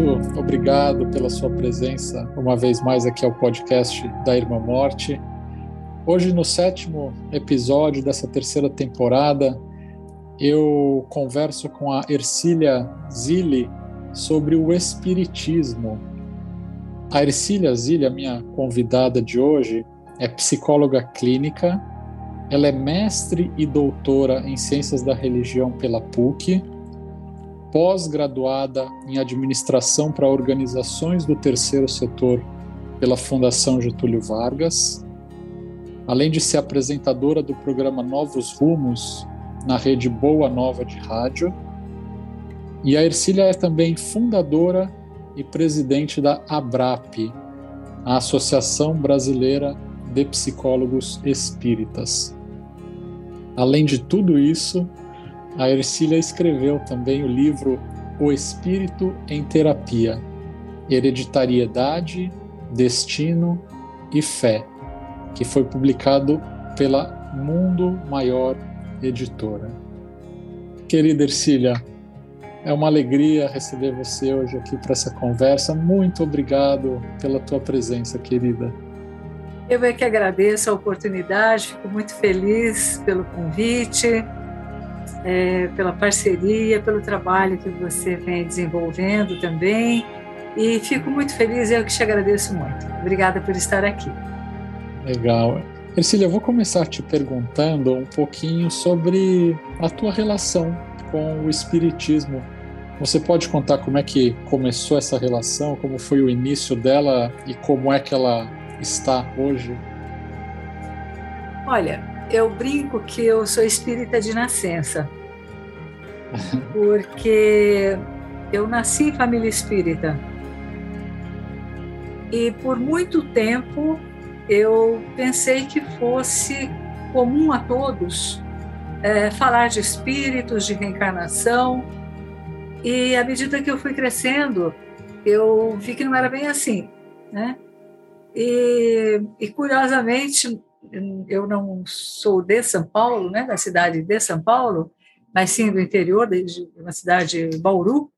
Muito obrigado pela sua presença uma vez mais aqui ao podcast da Irmã Morte. Hoje, no sétimo episódio dessa terceira temporada, eu converso com a Ercília Zilli sobre o Espiritismo. A Ercília Zilli, a minha convidada de hoje, é psicóloga clínica, ela é mestre e doutora em Ciências da Religião pela PUC pós-graduada em administração para organizações do terceiro setor pela Fundação Getúlio Vargas, além de ser apresentadora do programa Novos Rumos na rede Boa Nova de rádio. E a Ercília é também fundadora e presidente da ABRAP, a Associação Brasileira de Psicólogos Espíritas. Além de tudo isso, a Ercília escreveu também o livro O Espírito em Terapia: Hereditariedade, Destino e Fé, que foi publicado pela Mundo Maior Editora. Querida Ercília, é uma alegria receber você hoje aqui para essa conversa. Muito obrigado pela tua presença, querida. Eu é que agradeço a oportunidade, fico muito feliz pelo convite é, pela parceria, pelo trabalho que você vem desenvolvendo também. E fico muito feliz, eu que te agradeço muito. Obrigada por estar aqui. Legal. Ercília, eu vou começar te perguntando um pouquinho sobre a tua relação com o Espiritismo. Você pode contar como é que começou essa relação, como foi o início dela e como é que ela está hoje? Olha, eu brinco que eu sou espírita de nascença, porque eu nasci em família espírita. E por muito tempo eu pensei que fosse comum a todos é, falar de espíritos, de reencarnação. E à medida que eu fui crescendo, eu vi que não era bem assim, né? E, e curiosamente, eu não sou de São Paulo, né, da cidade de São Paulo, mas sim do interior, de uma cidade de Bauru,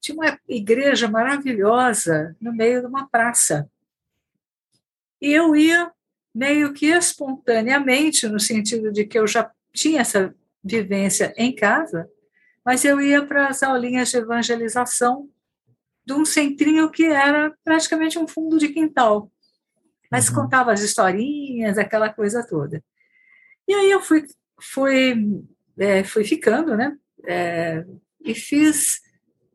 tinha uma igreja maravilhosa no meio de uma praça. E eu ia meio que espontaneamente, no sentido de que eu já tinha essa vivência em casa, mas eu ia para as aulinhas de evangelização de um centrinho que era praticamente um fundo de quintal mas uhum. contava as historinhas, aquela coisa toda. E aí eu fui, fui, é, fui ficando, né? É, e fiz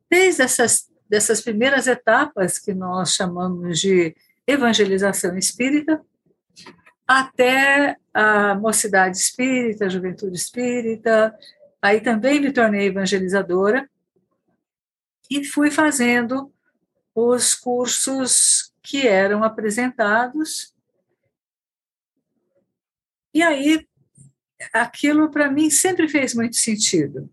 desde essas dessas primeiras etapas que nós chamamos de evangelização espírita, até a mocidade espírita, a juventude espírita. Aí também me tornei evangelizadora e fui fazendo os cursos que eram apresentados. E aí, aquilo para mim sempre fez muito sentido.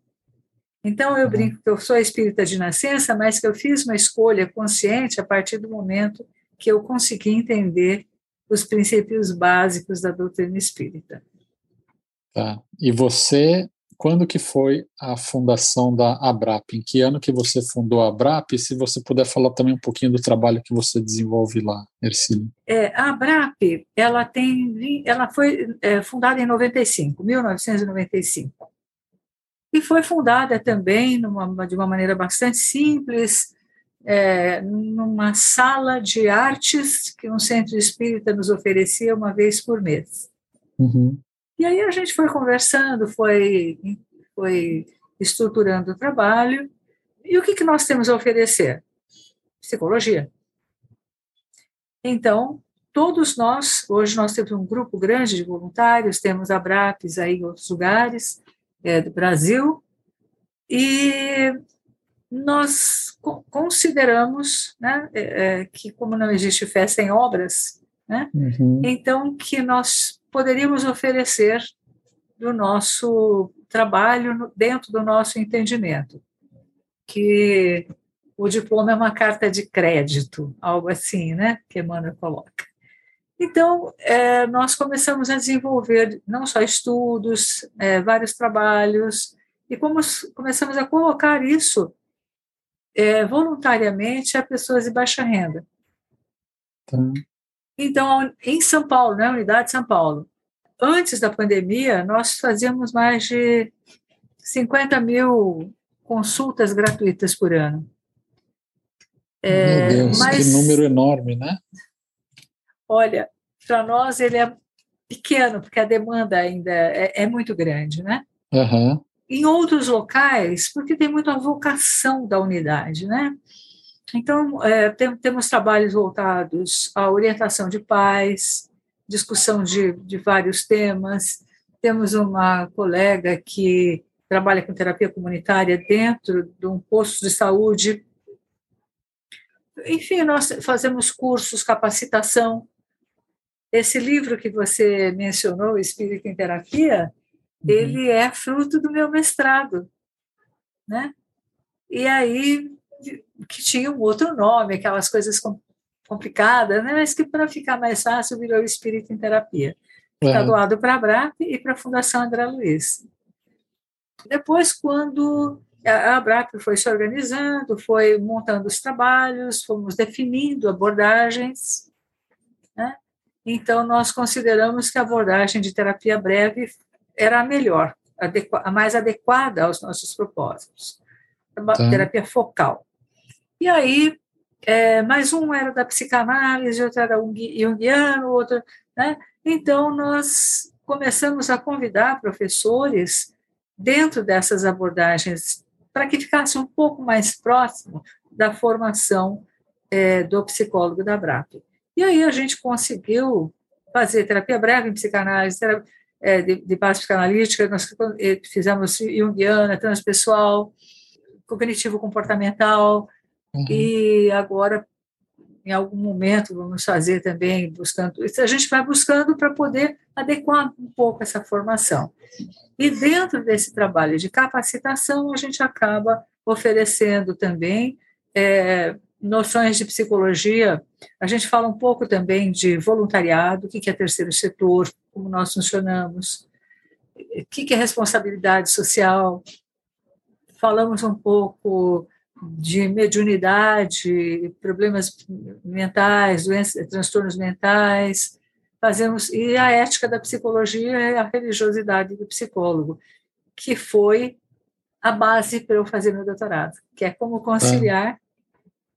Então, eu uhum. brinco que eu sou espírita de nascença, mas que eu fiz uma escolha consciente a partir do momento que eu consegui entender os princípios básicos da doutrina espírita. Tá. E você quando que foi a fundação da Abrap? Em que ano que você fundou a Abrap? E se você puder falar também um pouquinho do trabalho que você desenvolve lá, Ercílio. É, a Abrap, ela tem, ela foi é, fundada em 95, 1995. E foi fundada também numa, de uma maneira bastante simples, é, numa sala de artes que um centro espírita nos oferecia uma vez por mês. Uhum. E aí a gente foi conversando, foi, foi estruturando o trabalho. E o que, que nós temos a oferecer? Psicologia. Então, todos nós, hoje nós temos um grupo grande de voluntários, temos a BRAPs aí em outros lugares é, do Brasil, e nós consideramos né, é, é, que, como não existe fé sem obras, né, uhum. então que nós poderíamos oferecer do nosso trabalho dentro do nosso entendimento, que o diploma é uma carta de crédito, algo assim, né, que Emmanuel coloca. Então, é, nós começamos a desenvolver não só estudos, é, vários trabalhos, e como começamos a colocar isso é, voluntariamente a pessoas de baixa renda. Tá. Então, em São Paulo, na né, unidade de São Paulo, antes da pandemia, nós fazíamos mais de 50 mil consultas gratuitas por ano. É, Meu Deus, mas, que número enorme, né? Olha, para nós ele é pequeno, porque a demanda ainda é, é muito grande, né? Uhum. Em outros locais, porque tem muita vocação da unidade, né? Então, é, tem, temos trabalhos voltados à orientação de pais, discussão de, de vários temas. Temos uma colega que trabalha com terapia comunitária dentro de um posto de saúde. Enfim, nós fazemos cursos, capacitação. Esse livro que você mencionou, Espírito em Terapia, uhum. ele é fruto do meu mestrado, né? E aí que tinha um outro nome, aquelas coisas complicadas, né? mas que para ficar mais fácil virou Espírito em Terapia. Está uhum. doado para a BRAP e para a Fundação André Luiz. Depois, quando a BRAP foi se organizando, foi montando os trabalhos, fomos definindo abordagens, né? então nós consideramos que a abordagem de terapia breve era a melhor, a mais adequada aos nossos propósitos. Tá. Terapia focal. E aí, é, mais um era da psicanálise, outro era junguiano, outro. Né? Então, nós começamos a convidar professores dentro dessas abordagens para que ficasse um pouco mais próximo da formação é, do psicólogo da BRAP. E aí a gente conseguiu fazer terapia breve em psicanálise, terapia, é, de, de, base psicanalítica, nós fizemos junguiana, transpessoal, cognitivo-comportamental, Uhum. E agora, em algum momento, vamos fazer também, buscando. A gente vai buscando para poder adequar um pouco essa formação. E dentro desse trabalho de capacitação, a gente acaba oferecendo também é, noções de psicologia. A gente fala um pouco também de voluntariado, o que é terceiro setor, como nós funcionamos, o que é responsabilidade social. Falamos um pouco de mediunidade, problemas mentais, doenças, transtornos mentais, fazemos e a ética da psicologia é a religiosidade do psicólogo, que foi a base para eu fazer meu doutorado, que é como conciliar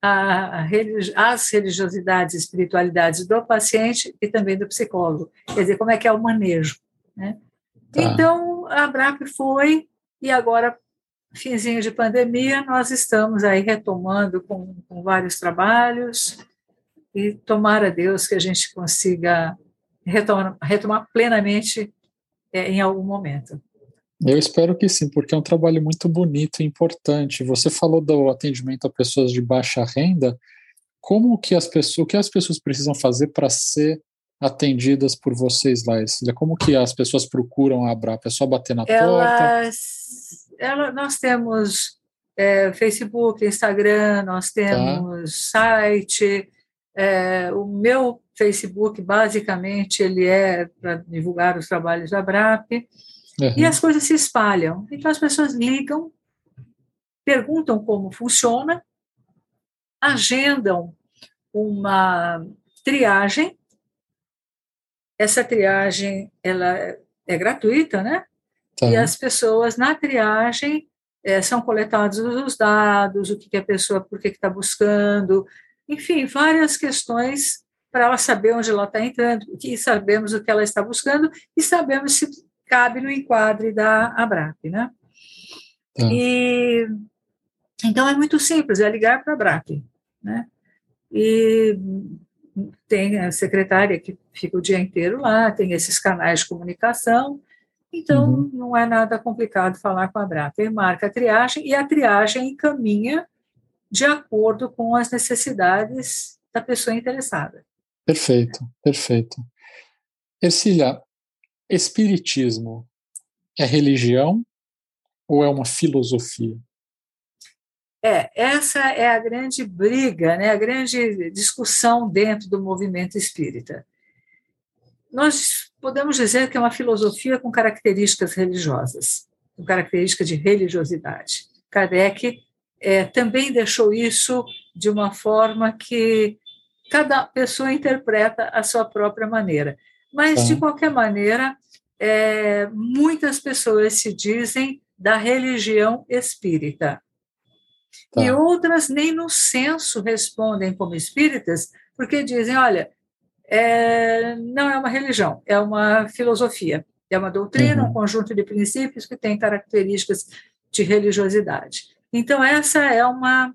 a, a, as religiosidades e espiritualidades do paciente e também do psicólogo, quer dizer, como é que é o manejo, né? Tá. Então, a BRAP foi, e agora finzinho de pandemia, nós estamos aí retomando com, com vários trabalhos e tomara Deus que a gente consiga retomar, retomar plenamente é, em algum momento. Eu espero que sim, porque é um trabalho muito bonito e importante. Você falou do atendimento a pessoas de baixa renda. Como que as pessoas, o que as pessoas precisam fazer para ser atendidas por vocês lá? Como que as pessoas procuram a Abrap? É só bater na Elas... porta? Ela, nós temos é, Facebook, Instagram, nós tá. temos tá. site. É, o meu Facebook, basicamente, ele é para divulgar os trabalhos da BRAP. Uhum. E as coisas se espalham. Então, as pessoas ligam, perguntam como funciona, agendam uma triagem. Essa triagem ela é gratuita, né? Tá. E as pessoas, na triagem, é, são coletados os dados, o que, que a pessoa, por que está buscando, enfim, várias questões para ela saber onde ela está entrando, e sabemos o que ela está buscando e sabemos se cabe no enquadre da ABRAP, né? Tá. E, então, é muito simples, é ligar para a ABRAP, né? E tem a secretária que fica o dia inteiro lá, tem esses canais de comunicação, então, uhum. não é nada complicado falar com a Brapa. Ele marca a triagem e a triagem encaminha de acordo com as necessidades da pessoa interessada. Perfeito, perfeito. Ercília, espiritismo é religião ou é uma filosofia? É, essa é a grande briga, né, a grande discussão dentro do movimento espírita. Nós podemos dizer que é uma filosofia com características religiosas, com características de religiosidade. Kardec é, também deixou isso de uma forma que cada pessoa interpreta a sua própria maneira. Mas, de qualquer maneira, é, muitas pessoas se dizem da religião espírita. Tá. E outras nem no censo respondem como espíritas, porque dizem: olha, é, não é uma religião, é uma filosofia, é uma doutrina, uhum. um conjunto de princípios que tem características de religiosidade. Então, essa é uma,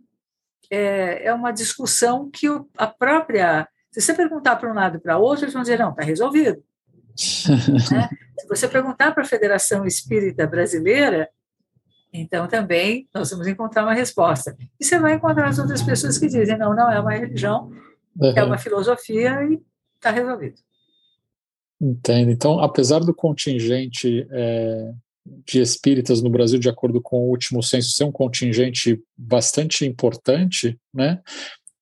é, é uma discussão que a própria. Se você perguntar para um lado e para outro, eles vão dizer: não, está resolvido. né? Se você perguntar para a Federação Espírita Brasileira, então também nós vamos encontrar uma resposta. E você vai encontrar as outras pessoas que dizem: não, não é uma religião, uhum. é uma filosofia e está resolvido. Entendo. Então, apesar do contingente é, de espíritas no Brasil, de acordo com o último censo, ser um contingente bastante importante, né?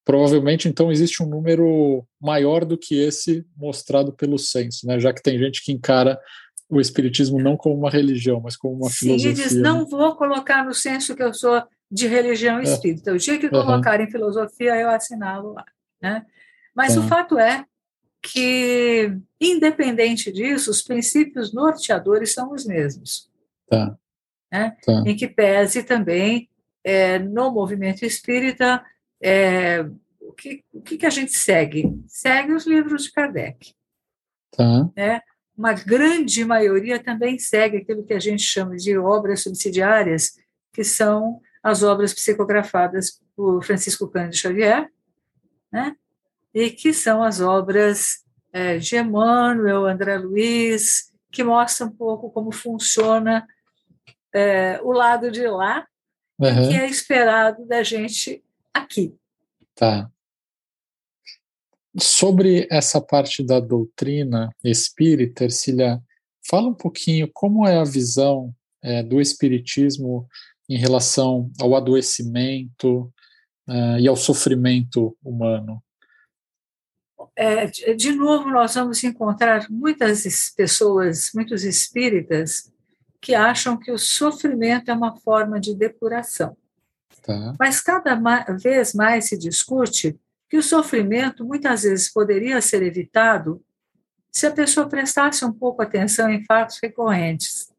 Provavelmente, então, existe um número maior do que esse mostrado pelo censo, né? Já que tem gente que encara o espiritismo não como uma religião, mas como uma Sim, filosofia. Sim, diz, né? não vou colocar no censo que eu sou de religião é. espírita. O dia que colocarem uhum. filosofia, eu assinalo lá, né? Mas tá. o fato é que, independente disso, os princípios norteadores são os mesmos. Tá. Né? Tá. Em que pese também é, no movimento espírita é, o, que, o que, a gente segue? Segue os livros de Kardec. Tá. Né? Uma grande maioria também segue aquilo que a gente chama de obras subsidiárias, que são as obras psicografadas por Francisco Cândido Xavier, né? E que são as obras é, de Emmanuel, André Luiz, que mostram um pouco como funciona é, o lado de lá, uhum. que é esperado da gente aqui. Tá. Sobre essa parte da doutrina espírita, Ercília, fala um pouquinho como é a visão é, do espiritismo em relação ao adoecimento uh, e ao sofrimento humano. É, de novo, nós vamos encontrar muitas pessoas, muitos espíritas, que acham que o sofrimento é uma forma de depuração. Tá. Mas cada vez mais se discute que o sofrimento muitas vezes poderia ser evitado se a pessoa prestasse um pouco atenção em fatos recorrentes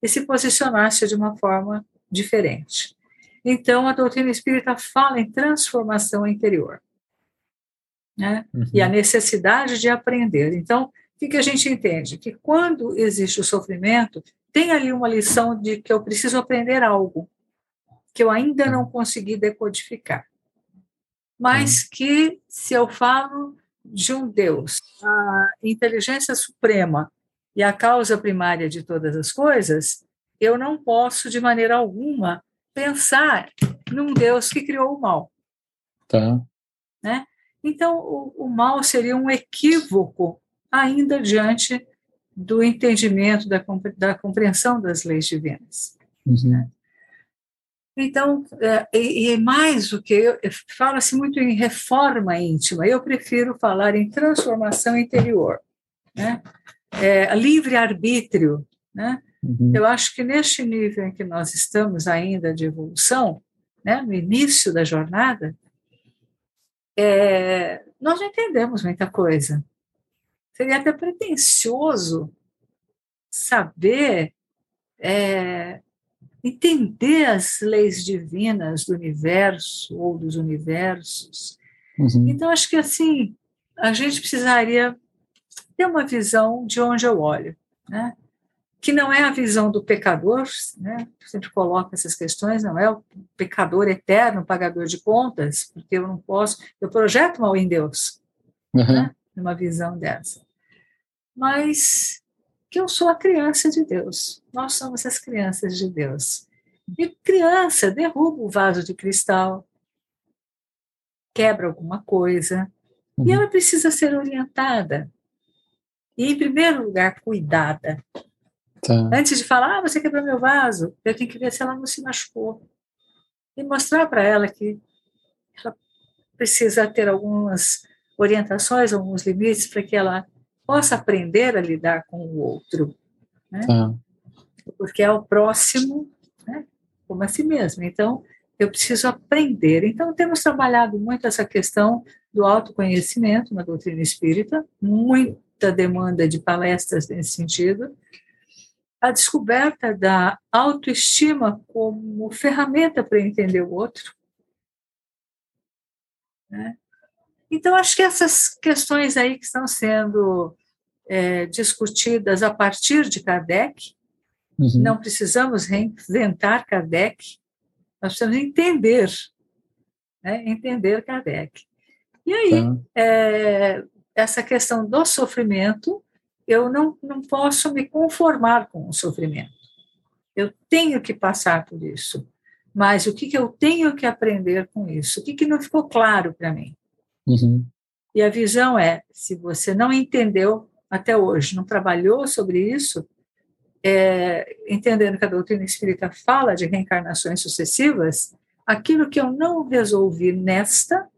e se posicionasse de uma forma diferente. Então, a doutrina espírita fala em transformação interior né? Uhum. e a necessidade de aprender. Então, o que, que a gente entende? Que quando existe o sofrimento, tem ali uma lição de que eu preciso aprender algo que eu ainda não consegui decodificar. Mas que, se eu falo de um Deus, a inteligência suprema e a causa primária de todas as coisas, eu não posso, de maneira alguma, pensar num Deus que criou o mal. Tá. Né? Então, o, o mal seria um equívoco ainda diante do entendimento, da, da compreensão das leis divinas. Uhum. Né? Então, é, e, e, mais do que fala-se muito em reforma íntima, eu prefiro falar em transformação interior, né? É, livre arbítrio, né? Uhum. Eu acho que neste nível em que nós estamos ainda de evolução, né, no início da jornada, é, nós não entendemos muita coisa. Seria até pretensioso saber é, entender as leis divinas do universo ou dos universos. Uhum. Então, acho que assim, a gente precisaria ter uma visão de onde eu olho, né? Que não é a visão do pecador, né? sempre coloca essas questões, não é o pecador eterno, pagador de contas, porque eu não posso, eu projeto mal em Deus, uhum. né? numa visão dessa. Mas que eu sou a criança de Deus. Nós somos as crianças de Deus. E criança derruba o vaso de cristal, quebra alguma coisa, uhum. e ela precisa ser orientada. E, em primeiro lugar, cuidada. Tá. Antes de falar, ah, você quebrou meu vaso, eu tenho que ver se ela não se machucou. E mostrar para ela que ela precisa ter algumas orientações, alguns limites, para que ela possa aprender a lidar com o outro. Né? Tá. Porque é o próximo, né? como a si mesmo. Então, eu preciso aprender. Então, temos trabalhado muito essa questão do autoconhecimento na doutrina espírita, muita demanda de palestras nesse sentido, a descoberta da autoestima como ferramenta para entender o outro. Né? Então, acho que essas questões aí que estão sendo é, discutidas a partir de Kardec, uhum. não precisamos reinventar Kardec, nós precisamos entender, né? entender Kardec. E aí, tá. é, essa questão do sofrimento, eu não, não posso me conformar com o sofrimento. Eu tenho que passar por isso. Mas o que, que eu tenho que aprender com isso? O que, que não ficou claro para mim? Uhum. E a visão é: se você não entendeu até hoje, não trabalhou sobre isso, é, entendendo que a doutrina espírita fala de reencarnações sucessivas, aquilo que eu não resolvi nesta,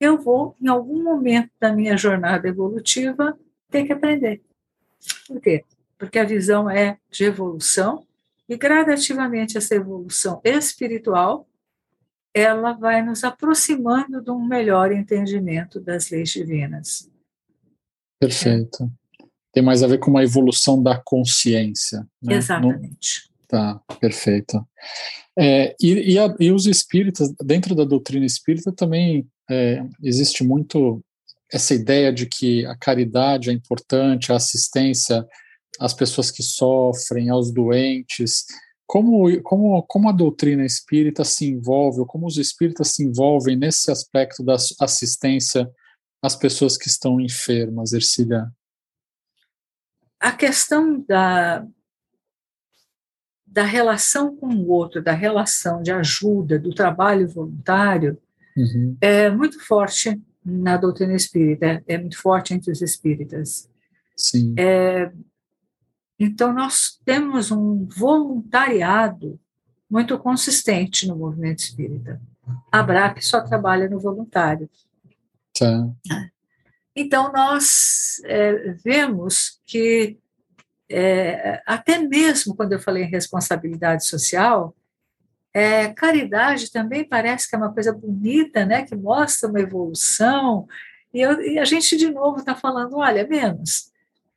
eu vou, em algum momento da minha jornada evolutiva, ter que aprender. Por quê? Porque a visão é de evolução e gradativamente essa evolução espiritual ela vai nos aproximando de um melhor entendimento das leis divinas. Perfeito. Tem mais a ver com uma evolução da consciência. Né? Exatamente. No... Tá, perfeito. É, e, e, a, e, os espíritas, dentro da doutrina espírita, também é, existe muito essa ideia de que a caridade é importante, a assistência às pessoas que sofrem, aos doentes. Como, como, como a doutrina espírita se envolve, ou como os espíritas se envolvem nesse aspecto da assistência às pessoas que estão enfermas, Ercília? A questão da, da relação com o outro, da relação de ajuda, do trabalho voluntário, uhum. é muito forte na doutrina espírita, é muito forte entre os espíritas. Sim. É, então, nós temos um voluntariado muito consistente no movimento espírita. A BRAC só trabalha no voluntário. Tá. Então, nós é, vemos que, é, até mesmo quando eu falei em responsabilidade social, é, caridade também parece que é uma coisa bonita, né, que mostra uma evolução, e, eu, e a gente de novo está falando, olha, menos.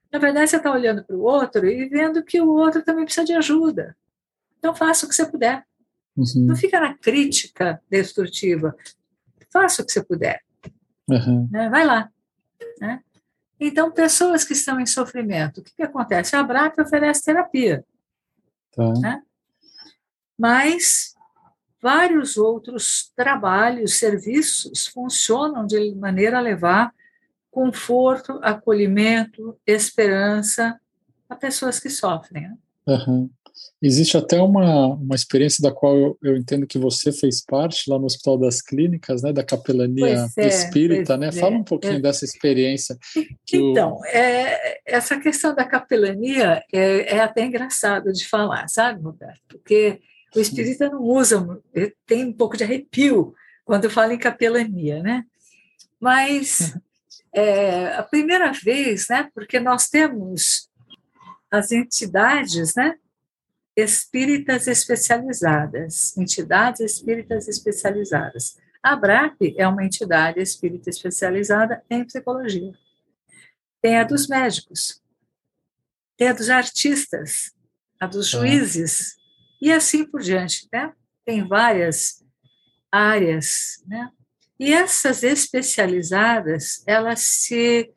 Na verdade, você está olhando para o outro e vendo que o outro também precisa de ajuda. Então, faça o que você puder. Uhum. Não fica na crítica destrutiva. Faça o que você puder. Uhum. Né? Vai lá. Né? Então, pessoas que estão em sofrimento, o que, que acontece? A BRAP oferece terapia. Tá. Né? Mas vários outros trabalhos, serviços funcionam de maneira a levar conforto, acolhimento, esperança a pessoas que sofrem. Uhum. Existe até uma, uma experiência da qual eu, eu, entendo que você fez parte lá no Hospital das Clínicas, né, da capelania é, espírita, né? Fala um pouquinho é. dessa experiência. então, é, essa questão da capelania é, é até engraçado de falar, sabe, Roberto? Porque o espírita não usa, tem um pouco de arrepio quando fala em capelania, né? Mas é, a primeira vez, né? Porque nós temos as entidades, né? Espíritas especializadas, entidades espíritas especializadas. A BRAP é uma entidade espírita especializada em psicologia. Tem a dos médicos, tem a dos artistas, a dos tá. juízes, e assim por diante. Né? Tem várias áreas, né? E essas especializadas, elas se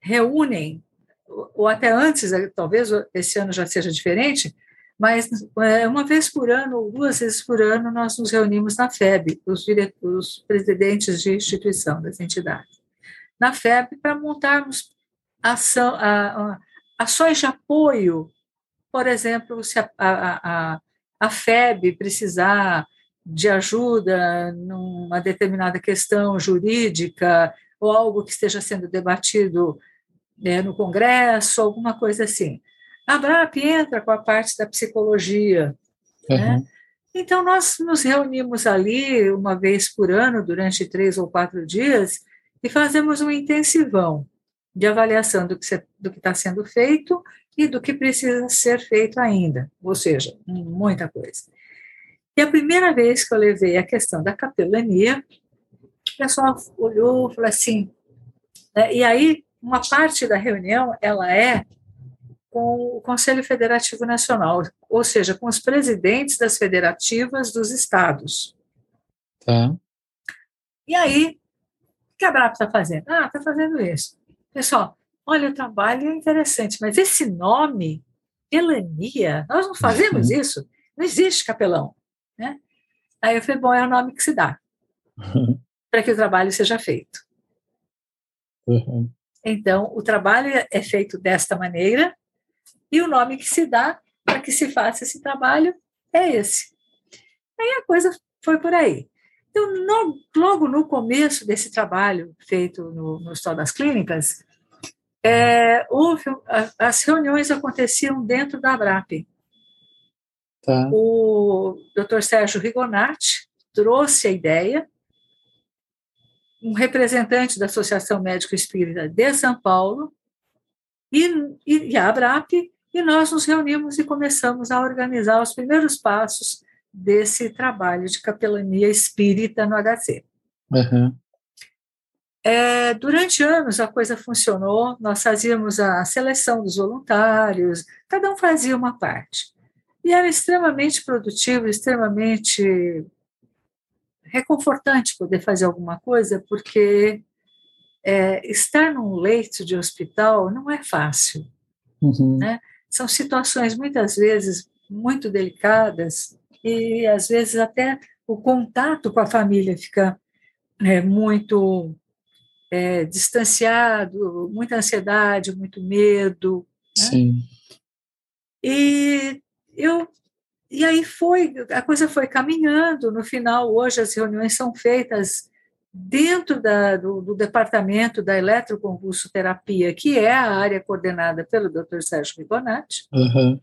reúnem, ou até antes, eh, talvez esse ano já seja diferente, mas eh, uma vez por ano ou duas vezes por ano nós nos reunimos na FEB, os, os presidentes de instituição das entidades, na FEB para montarmos ação, a, a, ações de apoio, por exemplo, se a, a, FEB precisar de ajuda numa determinada questão jurídica ou algo que esteja sendo debatido né, no Congresso, alguma coisa assim. A BRAP entra com a parte da psicologia. Né? Uhum. Né? Então, nós nos reunimos ali uma vez por ano, durante três ou quatro dias, e fazemos um intensivão de avaliação do que está sendo feito e do que precisa ser feito ainda, ou seja, muita coisa. E a primeira vez que eu levei a questão da capelania, o pessoal olhou e falou assim, né, e aí uma parte da reunião ela é com o Conselho Federativo Nacional, ou seja, com os presidentes das federativas dos estados. Tá. E aí, o que a BRAP está fazendo? Ah, está fazendo isso. Pessoal, olha, o trabalho é interessante, mas esse nome, Elania, nós não fazemos uhum. isso. Não existe capelão. Né? Aí eu falei, bom, é o nome que se dá uhum. para que o trabalho seja feito. Uhum. Então, o trabalho é feito desta maneira e o nome que se dá para que se faça esse trabalho é esse. Aí a coisa foi por aí. Então, no, logo no começo desse trabalho feito no, no Hospital das Clínicas, é, houve, as reuniões aconteciam dentro da ABRAP. Tá. O Dr. Sérgio Rigonati trouxe a ideia, um representante da Associação Médico Espírita de São Paulo e, e a ABRAP, e nós nos reunimos e começamos a organizar os primeiros passos desse trabalho de capelania espírita no HC. Uhum. É, durante anos a coisa funcionou, nós fazíamos a seleção dos voluntários, cada um fazia uma parte. E era extremamente produtivo, extremamente reconfortante poder fazer alguma coisa, porque é, estar num leito de hospital não é fácil. Uhum. Né? São situações muitas vezes muito delicadas e às vezes até o contato com a família fica é, muito é, distanciado, muita ansiedade, muito medo. Né? Sim. E eu e aí foi, a coisa foi caminhando. No final, hoje as reuniões são feitas dentro da, do, do, departamento da eletroconvulsoterapia, que é a área coordenada pelo Dr. Sérgio Ribonatti, uhum.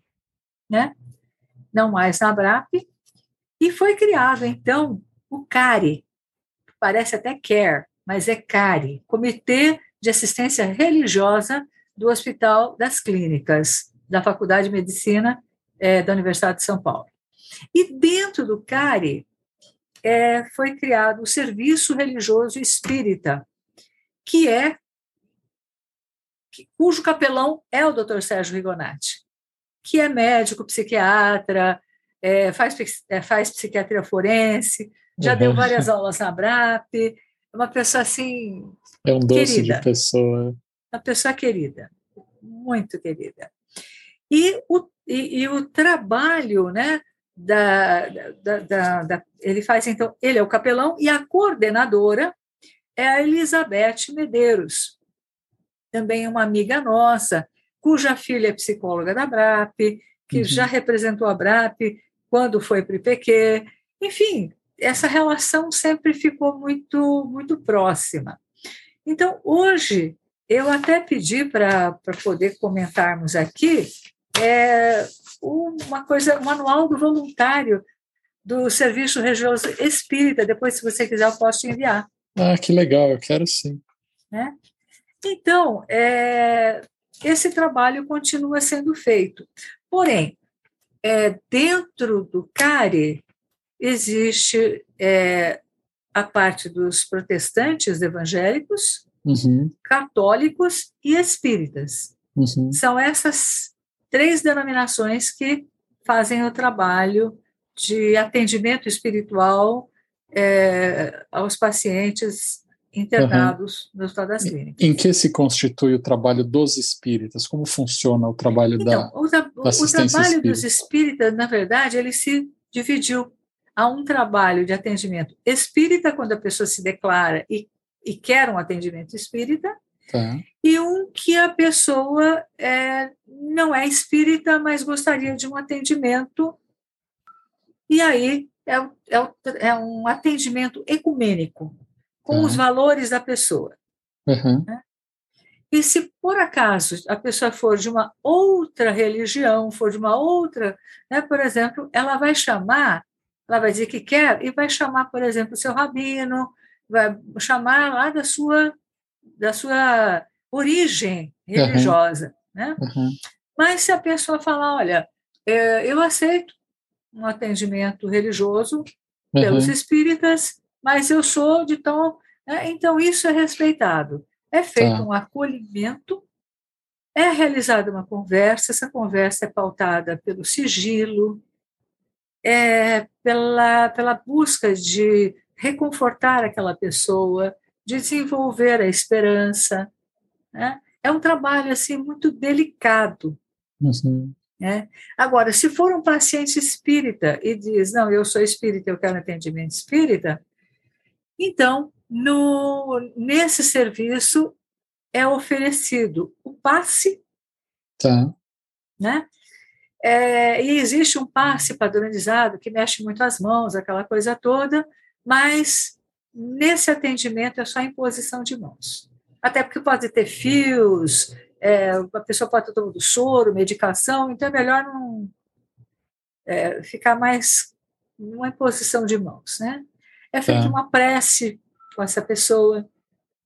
né? não mais na BRAP, e foi criado, então, o CARE, parece até CARE, mas é CARE, Comitê de Assistência Religiosa do Hospital das Clínicas, da Faculdade de Medicina é, da Universidade de São Paulo. E dentro do CARE é, foi criado o Serviço Religioso Espírita, que é cujo capelão é o Dr. Sérgio Rigonati, que é médico, psiquiatra, é, faz, é, faz psiquiatria forense, já uhum. deu várias aulas na BRAP, uma pessoa assim. É um doce querida, de pessoa. Uma pessoa querida, muito querida. E o e, e o trabalho, né, da, da, da, da, ele faz então, ele é o capelão e a coordenadora é a Elizabeth Medeiros, também uma amiga nossa, cuja filha é psicóloga da BRAP, que uhum. já representou a BRAP quando foi para o IPQ, enfim, essa relação sempre ficou muito muito próxima. Então, hoje, eu até pedi para poder comentarmos aqui é uma coisa, um manual do voluntário do Serviço Religioso Espírita. Depois, se você quiser, eu posso te enviar. Ah, que legal, eu quero sim. Né? Então, é, esse trabalho continua sendo feito. Porém, é, dentro do CARE, existe é, a parte dos protestantes evangélicos, uhum. católicos e espíritas. Uhum. São essas três denominações que fazem o trabalho de atendimento espiritual é, aos pacientes internados uhum. no Hospital das Clínicas. Em que se constitui o trabalho dos espíritas? Como funciona o trabalho então, da, o, da, da assistência O trabalho espírita? dos espíritas, na verdade, ele se dividiu. Há um trabalho de atendimento espírita, quando a pessoa se declara e, e quer um atendimento espírita, Tá. E um que a pessoa é, não é espírita, mas gostaria de um atendimento. E aí é, é, é um atendimento ecumênico, com tá. os valores da pessoa. Uhum. Né? E se por acaso a pessoa for de uma outra religião, for de uma outra, né, por exemplo, ela vai chamar, ela vai dizer que quer e vai chamar, por exemplo, o seu rabino, vai chamar lá da sua da sua origem religiosa. Uhum. Né? Uhum. Mas se a pessoa falar, olha, é, eu aceito um atendimento religioso pelos uhum. espíritas, mas eu sou de tão. Né? Então, isso é respeitado. É feito tá. um acolhimento, é realizada uma conversa, essa conversa é pautada pelo sigilo, é pela, pela busca de reconfortar aquela pessoa, de desenvolver a esperança. Né? É um trabalho assim muito delicado. Uhum. Né? Agora, se for um paciente espírita e diz, não, eu sou espírita, eu quero atendimento espírita, então, no, nesse serviço é oferecido o passe, tá. né? É, e existe um passe padronizado que mexe muito as mãos, aquela coisa toda, mas nesse atendimento é só imposição de mãos. Até porque pode ter fios, é, a pessoa pode estar tomando soro, medicação, então é melhor não é, ficar mais numa imposição de mãos. Né? É feita tá. uma prece com essa pessoa,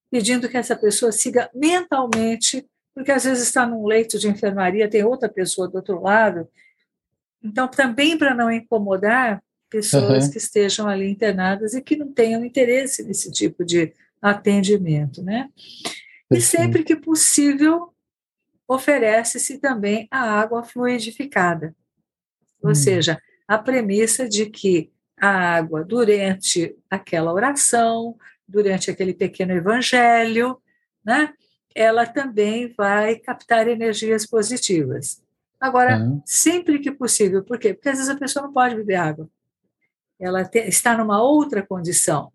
pedindo que essa pessoa siga mentalmente porque às vezes está num leito de enfermaria, tem outra pessoa do outro lado. Então, também para não incomodar pessoas uhum. que estejam ali internadas e que não tenham interesse nesse tipo de atendimento, né? E sempre que possível, oferece-se também a água fluidificada. Ou hum. seja, a premissa de que a água, durante aquela oração, durante aquele pequeno evangelho, né, ela também vai captar energias positivas. Agora, uhum. sempre que possível, por quê? Porque às vezes a pessoa não pode beber água. Ela te, está numa outra condição.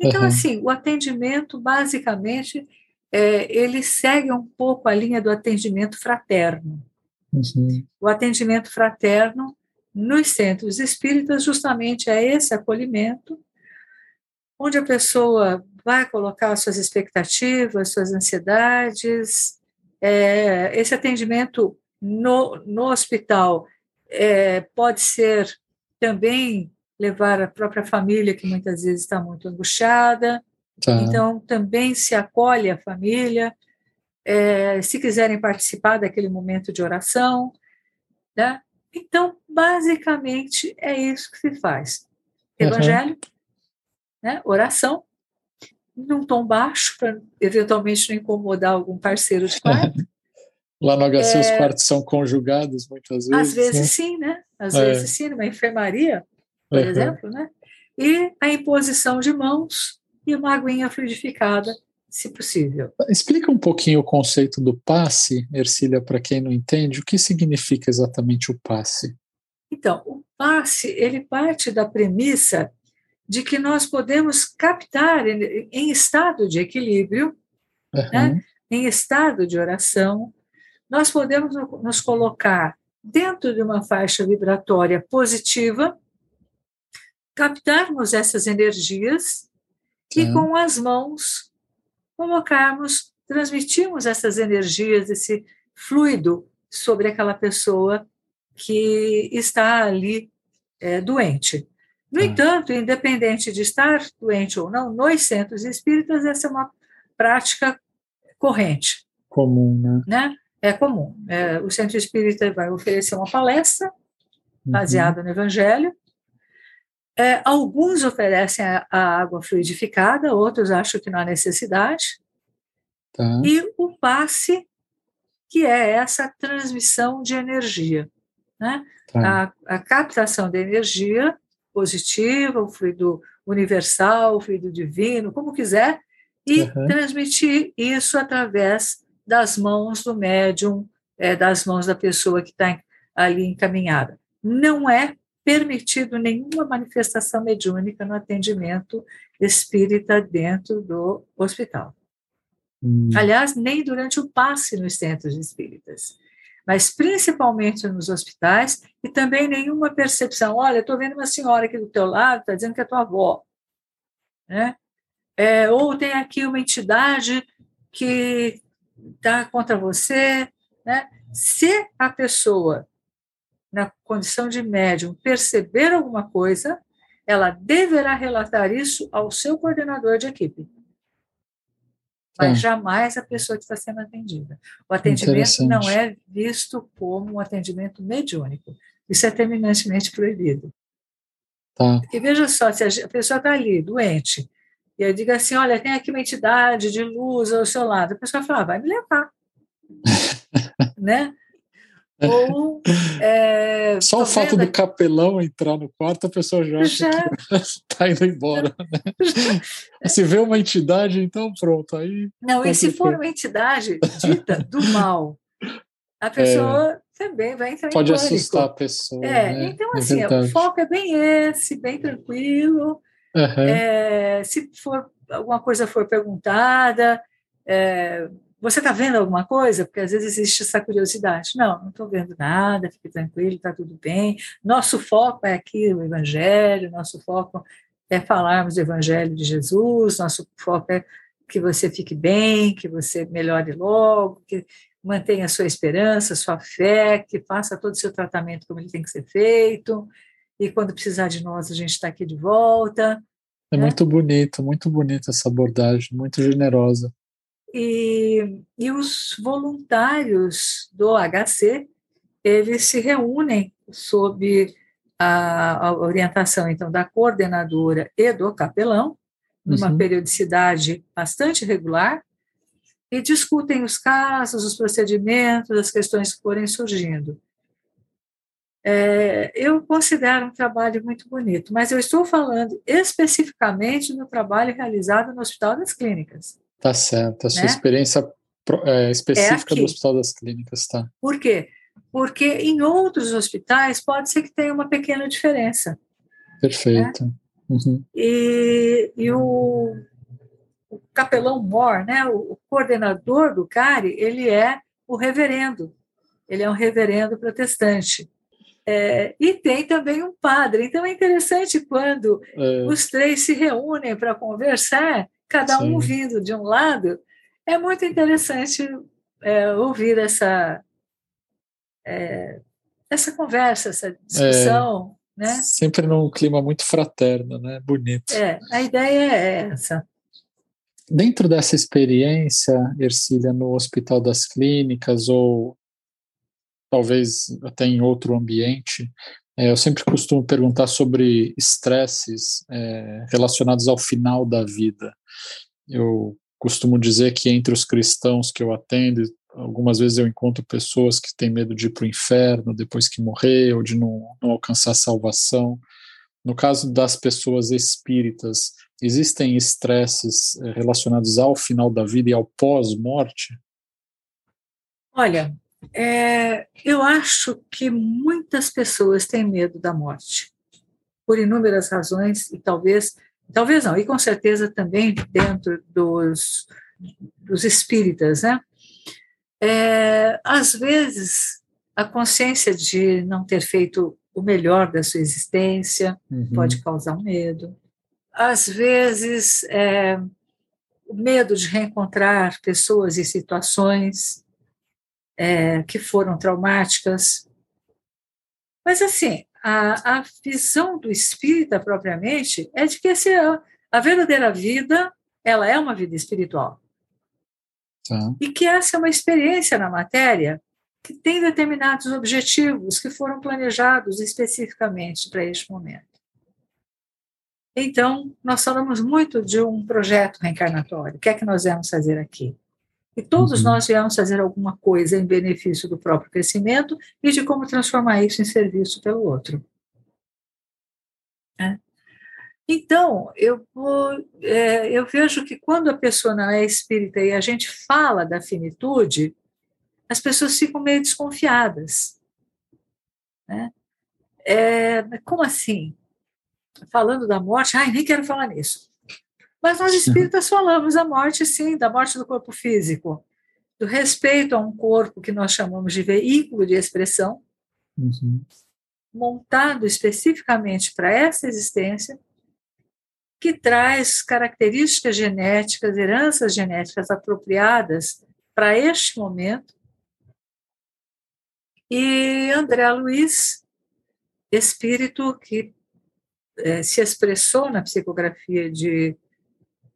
Então, uhum. assim, o atendimento, basicamente, é, ele segue um pouco a linha do atendimento fraterno. Uhum. O atendimento fraterno nos centros espíritas, justamente é esse acolhimento, onde a pessoa vai colocar suas expectativas, suas ansiedades. É, esse atendimento no, no hospital é, pode ser também levar a própria família, que muitas vezes está muito angustiada. Tá. Então, também se acolhe a família. É, se quiserem participar daquele momento de oração. Né? Então, basicamente, é isso que se faz. Evangelho, uhum. né? oração, num tom baixo, para eventualmente não incomodar algum parceiro de quarto. Lá no HC é, os quartos são conjugados muitas vezes. Às vezes né? sim, né? Às é. vezes sim, numa enfermaria, por uhum. exemplo, né? E a imposição de mãos e uma aguinha fluidificada, se possível. Explica um pouquinho o conceito do passe, Ercília, para quem não entende, o que significa exatamente o passe? Então, o passe, ele parte da premissa de que nós podemos captar em estado de equilíbrio, uhum. né, em estado de oração, nós podemos nos colocar dentro de uma faixa vibratória positiva, captarmos essas energias e uhum. com as mãos colocarmos, transmitirmos essas energias, esse fluido sobre aquela pessoa que está ali é, doente. No ah. entanto, independente de estar doente ou não, nos centros espíritas, essa é uma prática corrente. Comum, né? né? É comum. É, o centro espírita vai oferecer uma palestra uhum. baseada no Evangelho. É, alguns oferecem a, a, água fluidificada, outros acham que não há necessidade. Tá. E o passe, que é essa transmissão de energia. Né? Tá. A, a captação de energia positiva, o fluido universal, o fluido divino, como quiser, e uhum. transmitir isso através das mãos do médium, é, das mãos da pessoa que está ali encaminhada. Não é permitido nenhuma manifestação mediúnica no atendimento espírita dentro do hospital. Hum. Aliás, nem durante o passe nos centros espíritas mas principalmente nos hospitais, e também nenhuma percepção. Olha, estou vendo uma senhora aqui do teu lado, está dizendo que é tua avó. Né? É, ou tem aqui uma entidade que está contra você. Né? Se a pessoa, na condição de médium, perceber alguma coisa, ela deverá relatar isso ao seu coordenador de equipe. Mas é. jamais a pessoa que está sendo atendida. O atendimento não é visto como um atendimento mediúnico. Isso é terminantemente proibido. Tá. Porque veja só, se a pessoa está ali, doente, e eu digo assim: olha, tem aqui uma entidade de luz ao seu lado, a pessoa fala, ah, vai me levar. né? Ou, é, Só o fato do capelão entrar no quarto, a pessoa já está indo embora. Né? Se vê uma entidade, então pronto. Aí Não, e se for uma entidade dita do mal, a é. pessoa é, também vai entrar Pode em assustar a pessoa. É, né? então, é assim, o foco é bem esse, bem tranquilo. Uhum. É, se for alguma coisa for perguntada, é, você está vendo alguma coisa? Porque às vezes existe essa curiosidade. Não, não estou vendo nada, fique tranquilo, está tudo bem. Nosso foco é aqui o Evangelho, nosso foco é falarmos do Evangelho de Jesus, nosso foco é que você fique bem, que você melhore logo, que mantenha a sua esperança, a sua fé, que faça todo o seu tratamento como ele tem que ser feito, e quando precisar de nós, a gente está aqui de volta. É né? muito bonito, muito bonita essa abordagem, muito generosa. E, e os voluntários do HC, eles se reúnem sob a, a orientação, então, da coordenadora e do capelão, numa uhum. periodicidade bastante regular, e discutem os casos, os procedimentos, as questões que forem surgindo. É, eu considero um trabalho muito bonito, mas eu estou falando especificamente do trabalho realizado no Hospital das Clínicas. Tá certo. A sua né? experiência é, específica é do Hospital das Clínicas, tá? Por quê? Porque em outros hospitais pode ser que tenha uma pequena diferença. Perfeito. Né? Uhum. E, e o, o, capelão Mor, né, o, o coordenador do CARI, ele é o reverendo. Ele é um reverendo protestante. É, e tem também um padre. Então é interessante quando é. os três se reúnem para conversar cada Sim. um vindo de um lado, é muito interessante é, ouvir essa, é, essa conversa, essa discussão. É, né? Sempre num clima muito fraterno, né? bonito. É, a ideia é essa. Dentro dessa experiência, Ercília, no Hospital das Clínicas ou talvez até em outro ambiente, é, eu sempre costumo perguntar sobre estresses é, relacionados ao final da vida. Eu costumo dizer que entre os cristãos que eu atendo, algumas vezes eu encontro pessoas que têm medo de ir para o inferno depois que morrer ou de não, não alcançar salvação. No caso das pessoas espíritas, existem estresses é, relacionados ao final da vida e ao pós-morte? Olha, é, eu acho que muitas pessoas têm medo da morte, por inúmeras razões, e talvez, talvez não, e com certeza também dentro dos, dos espíritas, né? É, às vezes, a consciência de não ter feito o melhor da sua existência uhum. pode causar um medo. Às vezes, é, o medo de reencontrar pessoas e situações é, que foram traumáticas. Mas, assim, a, a visão do espírita propriamente é de que esse, a verdadeira vida ela é uma vida espiritual. Tá. E que essa é uma experiência na matéria que tem determinados objetivos que foram planejados especificamente para este momento. Então, nós falamos muito de um projeto reencarnatório. O que é que nós vamos fazer aqui? E todos uhum. nós viemos fazer alguma coisa em benefício do próprio crescimento e de como transformar isso em serviço pelo outro. É. Então, eu, vou, é, eu vejo que quando a pessoa não é espírita e a gente fala da finitude, as pessoas ficam meio desconfiadas. Né? É, como assim? Falando da morte, ai, nem quero falar nisso. Mas nós espíritas falamos da morte, sim, da morte do corpo físico, do respeito a um corpo que nós chamamos de veículo de expressão, uhum. montado especificamente para essa existência, que traz características genéticas, heranças genéticas apropriadas para este momento. E André Luiz, espírito que eh, se expressou na psicografia de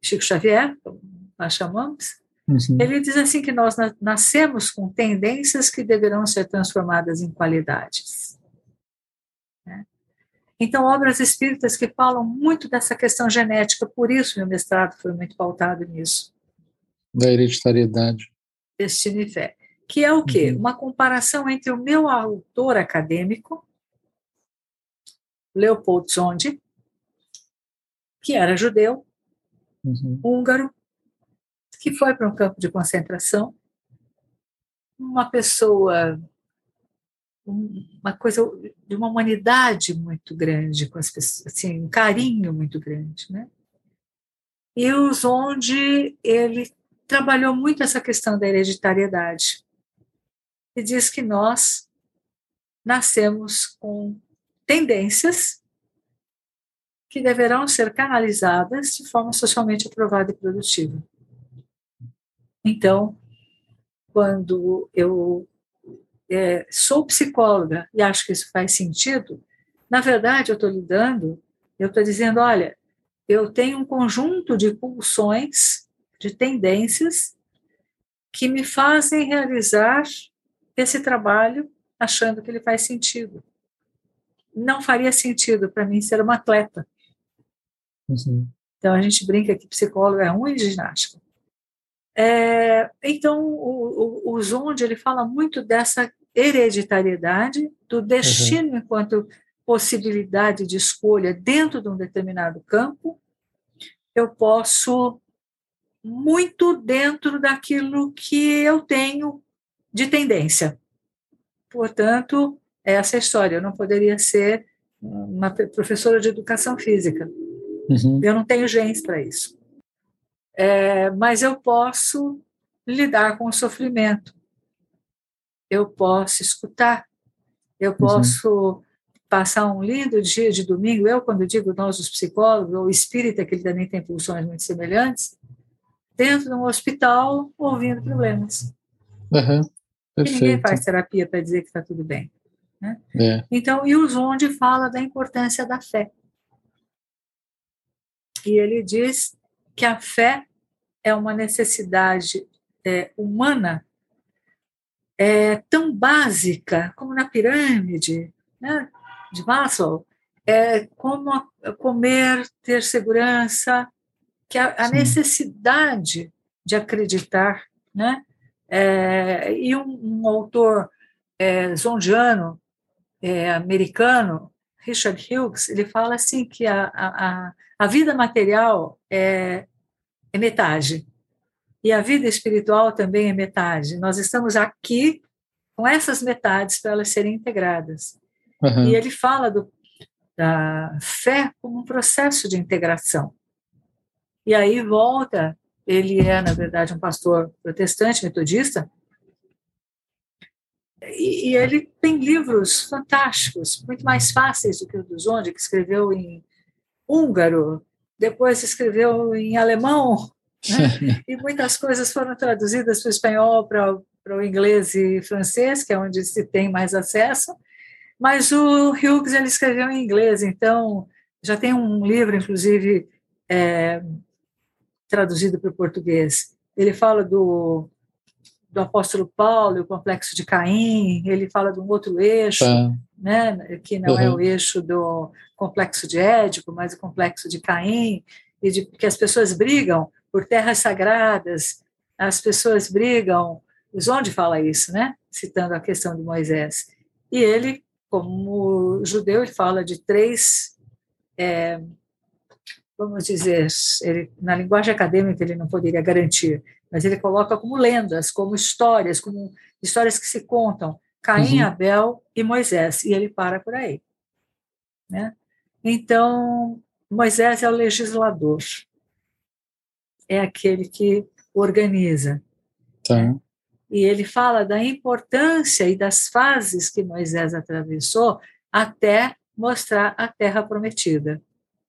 Chico Xavier, nós chamamos, Uhum. Ele diz assim que nós nascemos com tendências que deverão ser transformadas em qualidades. Né? Então, obras espíritas que falam muito dessa questão genética, por isso meu mestrado foi muito pautado nisso. Da hereditariedade. Destino e fé. Que é o quê? Uhum. Uma comparação entre o meu autor acadêmico, Leopold Zondi, que era judeu, uhum. húngaro, que foi para um campo de concentração, uma pessoa, uma coisa de uma humanidade muito grande com as pessoas, assim, um carinho muito grande, né? E os onde ele trabalhou muito essa questão da hereditariedade. E diz que nós nascemos com tendências que deverão ser canalizadas de forma socialmente aprovada e produtiva. Então, quando eu é, sou psicóloga e acho que isso faz sentido, na verdade eu estou lidando, eu estou dizendo, olha, eu tenho um conjunto de pulsões, de tendências, que me fazem realizar esse trabalho achando que ele faz sentido. Não faria sentido para mim ser uma atleta. Uhum. Então a gente brinca que psicólogo é ruim de ginástica. É, então, o, o, o Zonde ele fala muito dessa hereditariedade, do destino uhum. enquanto possibilidade de escolha dentro de um determinado campo. Eu posso muito dentro daquilo que eu tenho de tendência. Portanto, é essa história. Eu não poderia ser uma professora de educação física. Uhum. Eu não tenho genes para isso é, mas eu posso lidar com o sofrimento, eu posso escutar, eu uhum. posso uhum. passar um lindo dia de domingo. Eu, quando digo nós, os psicólogos, ou espírita, que ele também tem pulsões muito semelhantes, dentro de um hospital, ouvindo problemas. Uhum. Ninguém faz terapia para dizer que está tudo bem. Né? É. Então, e o Zonde fala da importância da fé. E ele diz que a fé é uma necessidade é, humana é, tão básica como na pirâmide né, de Maslow, é, como comer, ter segurança, que a, a necessidade de acreditar, né? É, e um, um autor é, zondiano, é, americano, Richard Hughes, ele fala assim que a, a, a vida material é, é metade. E a vida espiritual também é metade. Nós estamos aqui com essas metades para elas serem integradas. Uhum. E ele fala do, da fé como um processo de integração. E aí volta, ele é, na verdade, um pastor protestante, metodista, e, e ele tem livros fantásticos, muito mais fáceis do que o do Zonde, que escreveu em húngaro, depois escreveu em alemão, né? e muitas coisas foram traduzidas para o espanhol, para, para o inglês e francês, que é onde se tem mais acesso, mas o Hughes ele escreveu em inglês, então já tem um livro, inclusive, é, traduzido para o português. Ele fala do, do apóstolo Paulo, o complexo de Caim, ele fala de um outro eixo, tá. né, que não uhum. é o eixo do complexo de Édipo, mas o complexo de Caim, e de que as pessoas brigam por terras sagradas, as pessoas brigam. Os onde fala isso, né? Citando a questão de Moisés. E ele, como judeu, ele fala de três, é, vamos dizer, ele, na linguagem acadêmica ele não poderia garantir, mas ele coloca como lendas, como histórias, como histórias que se contam. Caim, uhum. Abel e Moisés, e ele para por aí. Né? Então, Moisés é o legislador, é aquele que organiza. Tá. E ele fala da importância e das fases que Moisés atravessou até mostrar a terra prometida.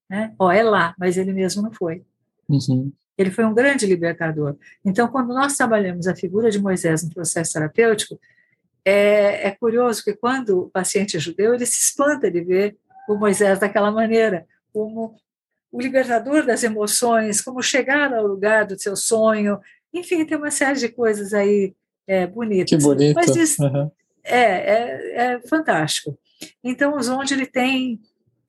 Né? Ó, é lá, mas ele mesmo não foi. Uhum. Ele foi um grande libertador. Então, quando nós trabalhamos a figura de Moisés no processo terapêutico, é, é curioso que quando o paciente é judeu, ele se espanta de ver o Moisés daquela maneira, como o libertador das emoções, como chegar ao lugar do seu sonho, Enfim, tem uma série de coisas aí é, bonitas. Que bonito. Mas diz, uhum. é, é, é, fantástico. Então, o Zonde ele tem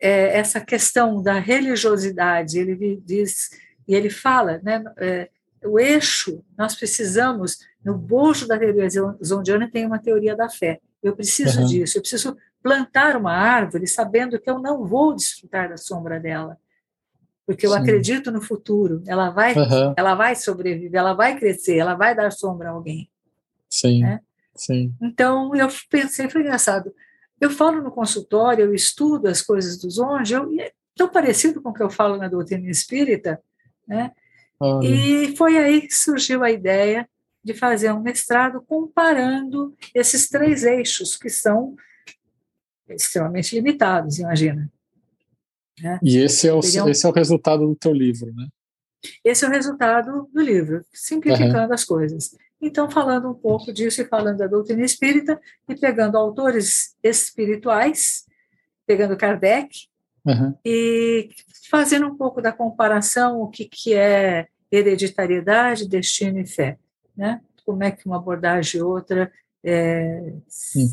é, essa questão da religiosidade, ele diz, e ele fala, né, é, o eixo, nós precisamos, no bojo da teoria zondiana tem uma teoria da fé. Eu preciso uhum. disso, eu preciso plantar uma árvore sabendo que eu não vou desfrutar da sombra dela. Porque eu Sim. acredito no futuro, ela vai, uhum. ela vai sobreviver, ela vai crescer, ela vai dar sombra a alguém. Sim. Né? Sim. Então eu pensei, foi engraçado. Eu falo no consultório, eu estudo as coisas dos onde, eu, é tão parecido com o que eu falo na doutrina espírita, né? E foi aí que surgiu a ideia de fazer um mestrado comparando esses três eixos que são extremamente limitados, imagina. Né? E esse é, o, esse é o resultado do teu livro, né? Esse é o resultado do livro, simplificando uhum. as coisas. Então, falando um pouco disso e falando da doutrina espírita e pegando autores espirituais, pegando Kardec, uhum. e fazendo um pouco da comparação, o que, que é hereditariedade, destino e fé. Né? Como é que uma abordagem e outra é,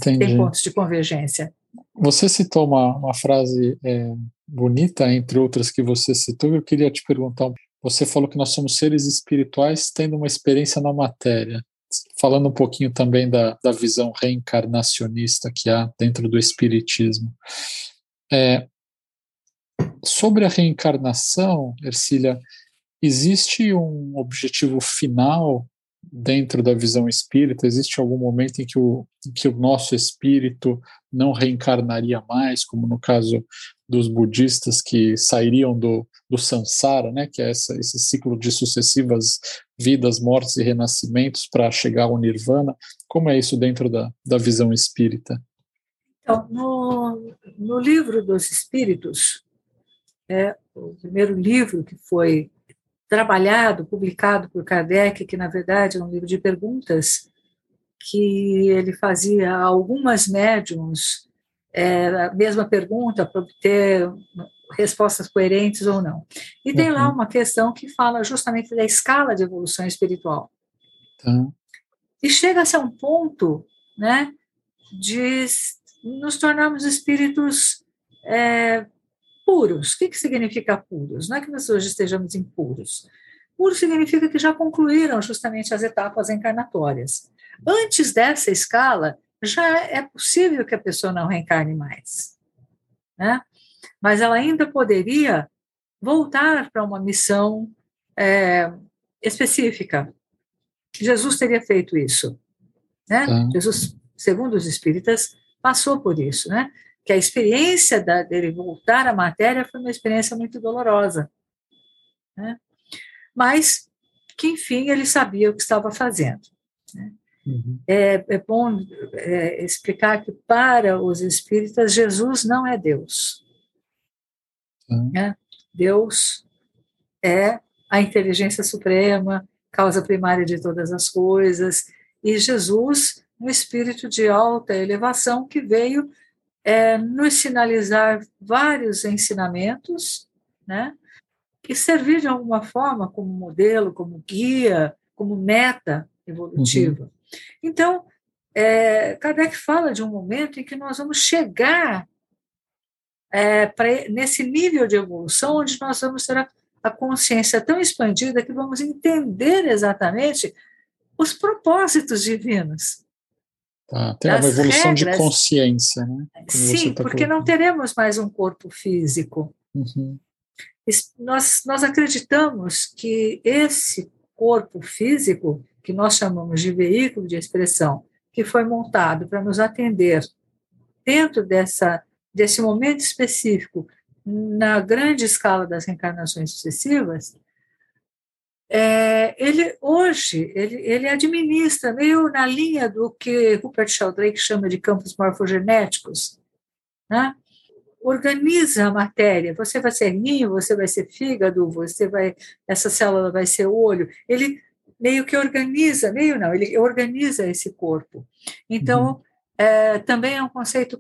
tem pontos de convergência. Você citou uma, uma frase é, bonita, entre outras que você citou, eu queria te perguntar. Você falou que nós somos seres espirituais tendo uma experiência na matéria. Falando um pouquinho também da, da visão reencarnacionista que há dentro do Espiritismo. É, sobre a reencarnação, Ercília, existe um objetivo final dentro da visão espírita? Existe algum momento em que o, em que o nosso espírito não reencarnaria mais, como no caso dos budistas que sairiam do, do samsara, né, que é essa, esse ciclo de sucessivas vidas, mortes e renascimentos para chegar ao nirvana? Como é isso dentro da, da visão espírita? Então, no, no livro dos Espíritos, é o primeiro livro que foi trabalhado, publicado por Kardec, que na verdade é um livro de perguntas que ele fazia a algumas médiums é, a mesma pergunta para obter respostas coerentes ou não. E tem lá uhum. uma questão que fala justamente da escala de evolução espiritual. Uhum. E chega-se a um ponto né, de nos tornarmos espíritos é, puros. O que, que significa puros? Não é que nós hoje estejamos impuros. Puro significa que já concluíram justamente as etapas encarnatórias. Antes dessa escala, já é possível que a pessoa não reencarne mais. Né? Mas ela ainda poderia voltar para uma missão é, específica. Jesus teria feito isso. Né? Jesus, segundo os espíritas, passou por isso. Né? Que a experiência da, dele voltar à matéria foi uma experiência muito dolorosa. Né? Mas que, enfim, ele sabia o que estava fazendo. Né? Uhum. É, é, bom é, explicar que, para os espíritas, Jesus não é Deus. Uhum. Né? Deus é a inteligência suprema, causa primária de todas as coisas, e Jesus, um espírito de alta elevação que veio é, nos sinalizar vários ensinamentos, né? E servir de alguma forma como modelo, como guia, como meta evolutiva. Uhum. Então, é, Kardec fala de um momento em que nós vamos chegar é, pra, nesse nível de evolução onde nós vamos ter a, a consciência tão expandida que vamos entender exatamente os propósitos divinos. Tá, tem uma evolução regras, de consciência, né? Como sim, tá porque não teremos mais um corpo físico. Uhum. Nós, nós acreditamos que esse corpo físico, que nós chamamos de veículo de expressão, que foi montado para nos atender dentro dessa, desse momento específico, na grande escala das reencarnações sucessivas, é, ele hoje ele, ele administra meio na linha do que Rupert Sheldrake chama de campos morfogenéticos, né? organiza a matéria. Você vai ser rim, você vai ser fígado, você vai essa célula vai ser olho. Ele meio que organiza, meio não, ele organiza esse corpo. Então uhum. é, também é um conceito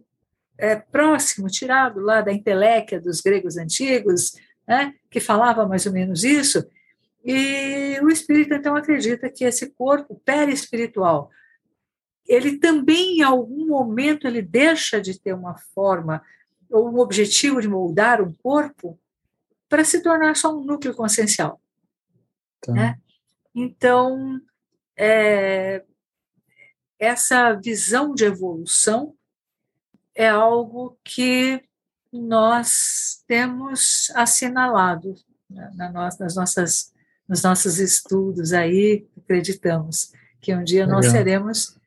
é, próximo, tirado lá da inteléquia dos gregos antigos, né, que falava mais ou menos isso, E o espírito, então, acredita que esse corpo perispiritual, ele também, em algum momento, ele deixa de ter uma forma ou um objetivo de moldar um corpo para se tornar só um núcleo consciencial. Tá. Né? Então, é, essa visão de evolução é algo que nós temos assinalado né, na nossa, nas nossas, nos nossos estudos aí, acreditamos que um dia Legal. nós seremos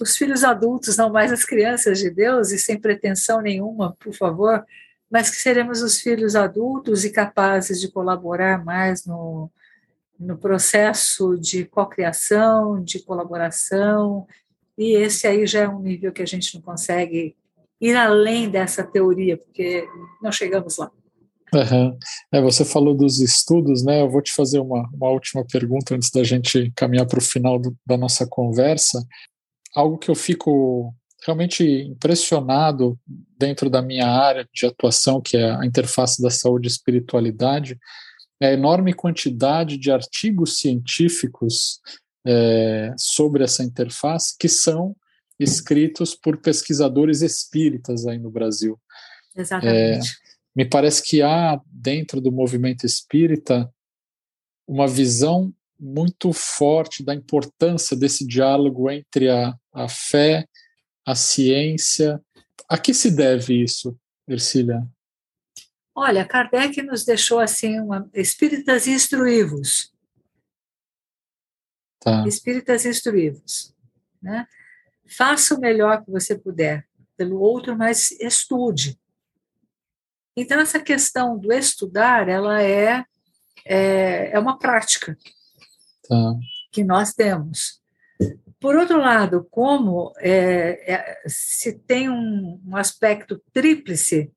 os filhos adultos, não mais as crianças de Deus, e sem pretensão nenhuma, por favor, mas que seremos os filhos adultos e capazes de colaborar mais no, no processo de cocriação, de colaboração, e esse aí já é um nível que a gente não consegue ir além dessa teoria, porque não chegamos lá. Uhum. É, você falou dos estudos, né? Eu vou te fazer uma, uma última pergunta antes da gente caminhar para o final do, da nossa conversa. Algo que eu fico realmente impressionado dentro da minha área de atuação, que é a interface da saúde e espiritualidade, é a enorme quantidade de artigos científicos é, sobre essa interface que são escritos por pesquisadores espíritas aí no Brasil. Exatamente. É, me parece que há dentro do movimento espírita uma visão muito forte da importância desse diálogo entre a, a fé, a ciência. A que se deve isso, Ercília? Olha, Kardec nos deixou assim, uma, espíritas instruídos. Tá. Espíritas instruídos. Né? Faça o melhor que você puder pelo outro, mas estude. Então, essa questão do estudar, ela é, é, é uma prática tá. que nós temos. Por outro lado, como é, é, se tem um, um aspecto tríplice,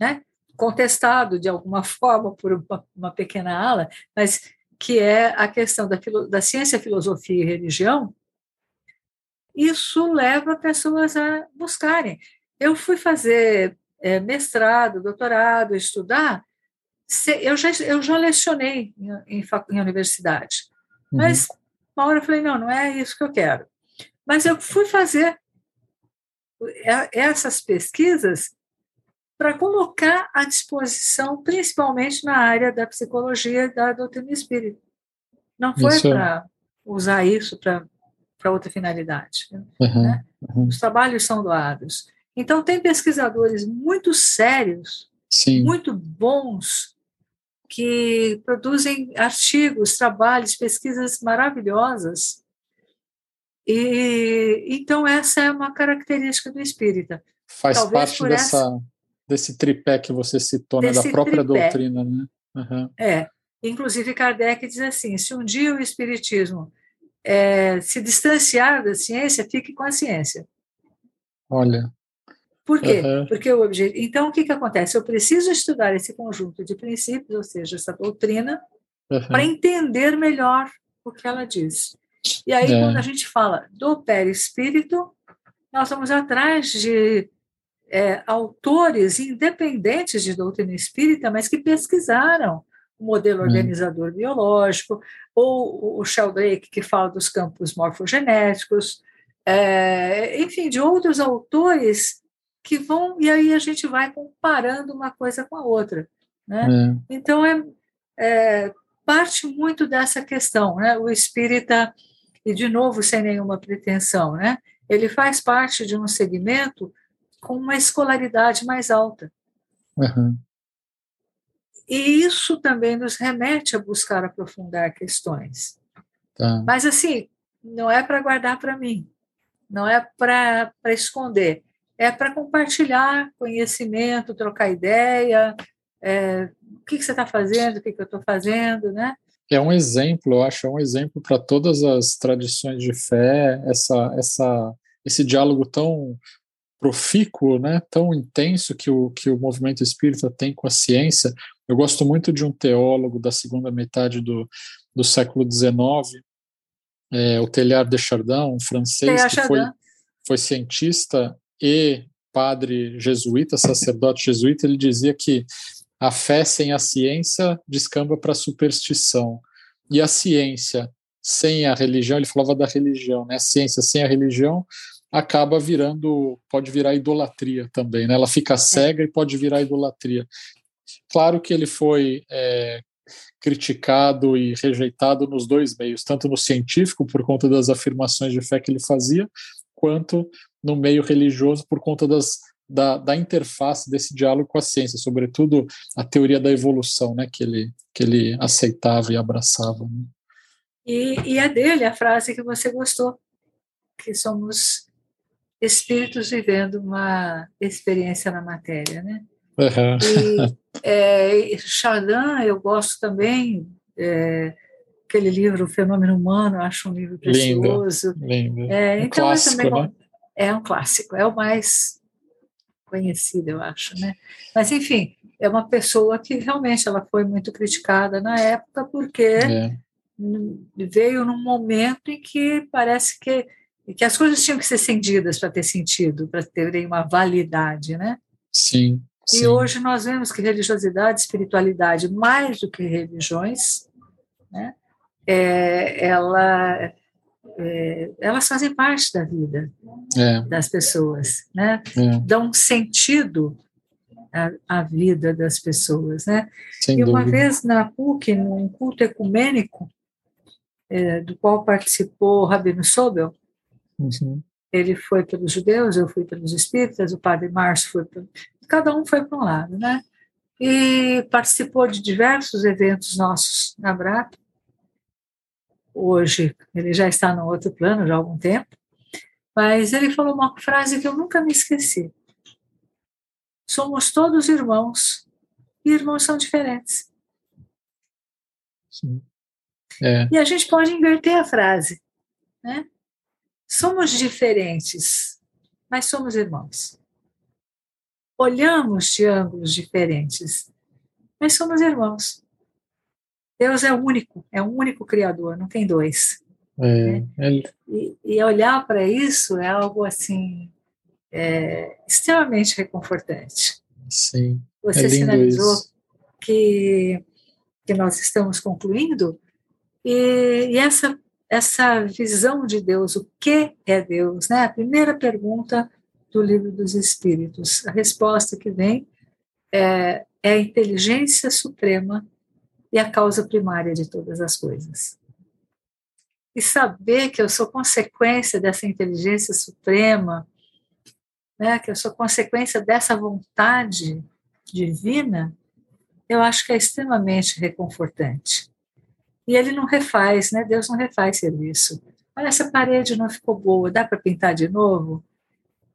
né, contestado de alguma forma por uma, uma, pequena ala, mas que é a questão da, da ciência, filosofia e religião, isso leva pessoas a buscarem. Eu fui fazer é, mestrado, doutorado, estudar, eu já, eu já lecionei em, em, em universidade, uhum. mas uma hora eu falei, não, não é isso que eu quero. Mas eu fui fazer essas pesquisas para colocar à disposição, principalmente na área da psicologia da doutrina espírita. Não foi para usar isso para outra finalidade. Uhum, né? uhum. Os trabalhos são doados. Então, tem pesquisadores muito sérios, Sim. muito bons, que produzem artigos, trabalhos, pesquisas maravilhosas. E então essa é uma característica do espírita. Faz Talvez parte dessa, essa, desse tripé que você citou, né, da própria tripé. doutrina, né? Uhum. É. Inclusive Kardec diz assim: se um dia o espiritismo é, se distanciar da ciência, fique com a ciência. Olha. Por quê? Uhum. Porque o objeto. Então, o que, que acontece? Eu preciso estudar esse conjunto de princípios, ou seja, essa doutrina, uhum. para entender melhor o que ela diz. E aí, é. quando a gente fala do perispírito, nós vamos atrás de é, autores independentes de doutrina espírita, mas que pesquisaram o modelo hum. organizador biológico, ou o Sheldrake, que fala dos campos morfogenéticos, é, enfim, de outros autores que vão, e aí a gente vai comparando uma coisa com a outra. Né? É. Então, é, é, parte muito dessa questão. Né? O espírita, e de novo, sem nenhuma pretensão, né? ele faz parte de um segmento com uma escolaridade mais alta. Uhum. E isso também nos remete a buscar aprofundar questões. Tá. Mas, assim, não é para guardar para mim, não é para esconder é para compartilhar conhecimento, trocar ideia, é, o que, que você está fazendo, o que, que eu estou fazendo, né? É um exemplo, eu acho, é um exemplo para todas as tradições de fé, essa, essa, esse diálogo tão profícuo, né, tão intenso que o, que o movimento espírita tem com a ciência. Eu gosto muito de um teólogo da segunda metade do, do século XIX, é, o Teilhard de Chardin, um francês que foi, foi cientista e padre jesuíta, sacerdote jesuíta, ele dizia que A fé sem a ciência descamba para a superstição. E a ciência sem a religião, ele falava da religião, né? A ciência sem a religião acaba virando, pode virar idolatria também, né? Ela fica é. cega e pode virar idolatria. Claro que ele foi é, criticado e rejeitado nos dois meios, tanto no científico, por conta das afirmações de fé que ele fazia, quanto no meio religioso, por conta das, da, da interface desse diálogo com a ciência, sobretudo a teoria da evolução, né, que ele, que ele aceitava e abraçava. Né? E, e é dele a frase que você gostou, que somos espíritos vivendo uma experiência na matéria, né? Uhum. E é, Chardin, eu gosto também, é, aquele livro, O Fenômeno Humano, acho um livro precioso. Lindo, lindo. É, um então, clássico, também, né? É um clássico, é o mais conhecido, eu acho, né? Mas, enfim, é uma pessoa que realmente ela foi muito criticada na época porque é. veio num momento em que parece que, que as coisas tinham que ser acendidas para ter sentido, para terem uma validade, né? Sim. E hoje nós vemos que religiosidade, espiritualidade, mais do que religiões, né, é, ela, é, elas fazem parte da vida é. das pessoas, né? É. dão sentido à, à, vida das pessoas. Né? Sem e uma dúvida. vez na PUC, num culto ecumênico, é, do qual participou Rabino Sobel, uhum. ele foi pelos judeus, eu fui pelos espíritas, o padre Márcio foi cada um foi para um lado, né? E participou de diversos eventos nossos na Brata. Hoje ele já está no outro plano já há algum tempo, mas ele falou uma frase que eu nunca me esqueci. Somos todos irmãos e irmãos são diferentes. Sim. É. E a gente pode inverter a frase, né? Somos diferentes, mas somos irmãos olhamos de ângulos diferentes, mas somos irmãos. Deus é único, é um único Criador, não tem dois. É, né? e, e, olhar para isso é algo assim é, extremamente reconfortante. Sim. Você é sinalizou isso. que que nós estamos concluindo e, e essa essa visão de Deus, o que é Deus, né? A primeira pergunta do Livro dos Espíritos. A resposta que vem é, é a inteligência suprema e a causa primária de todas as coisas. E saber que eu sou consequência dessa inteligência suprema, né, que eu sou consequência dessa vontade divina, eu acho que é extremamente reconfortante. E ele não refaz, né? Deus não refaz serviço. Olha, essa parede não ficou boa, dá para pintar de novo?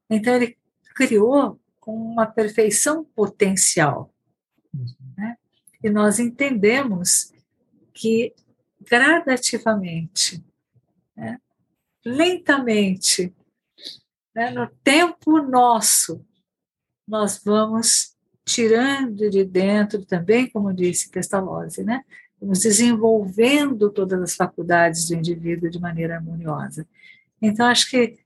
Então, ele criou com uma perfeição potencial. Né? E nós entendemos que gradativamente, né, lentamente, né, no tempo nosso, nós vamos tirando de dentro também, como disse Pestalozzi, né? Vamos desenvolvendo todas as faculdades do indivíduo de maneira harmoniosa. Então, acho que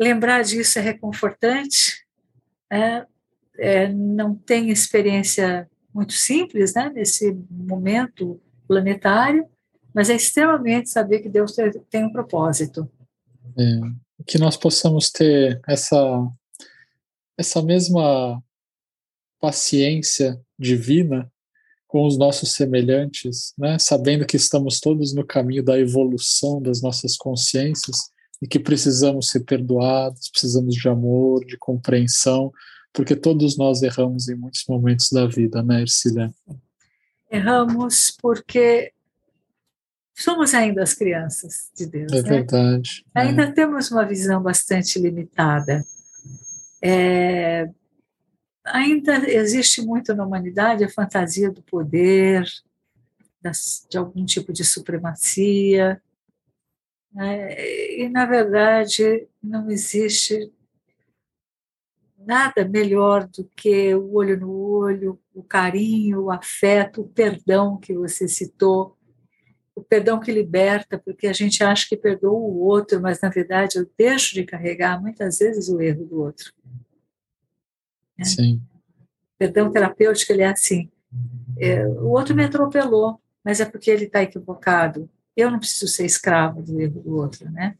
Lembrar disso é reconfortante, é, é, não tem experiência muito simples né, nesse momento planetário, mas é extremamente saber que Deus tem um propósito. É, que nós possamos ter essa, essa mesma paciência divina com os nossos semelhantes, né? sabendo que estamos todos no caminho da evolução das nossas consciências e que precisamos ser perdoados, precisamos de amor, de compreensão, porque todos nós erramos em muitos momentos da vida, né, Ercília? Erramos porque somos ainda as crianças de Deus. É né? verdade. Ainda é. temos uma visão bastante limitada. É, ainda existe muito na humanidade a fantasia do poder, das, de algum tipo de supremacia, é, e, na verdade, não existe nada melhor do que o olho no olho, o carinho, o afeto, o perdão que você citou, o perdão que liberta, porque a gente acha que perdoa o outro, mas na verdade eu deixo de carregar muitas vezes o erro do outro. É. Sim. perdão terapêutico ele é assim: é, o outro me atropelou, mas é porque ele está equivocado. Eu não preciso ser escravo do erro do outro, né?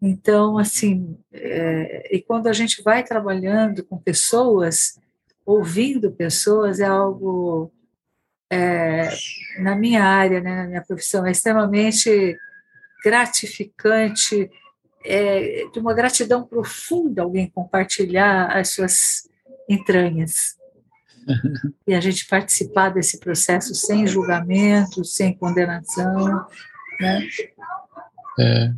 Então, assim, é, e quando a gente vai trabalhando com pessoas, ouvindo pessoas, é algo, é, na minha área, né, na minha profissão, é extremamente gratificante, é, de uma gratidão profunda alguém compartilhar as suas entranhas. e a gente participar desse processo sem julgamento, sem condenação, né? É.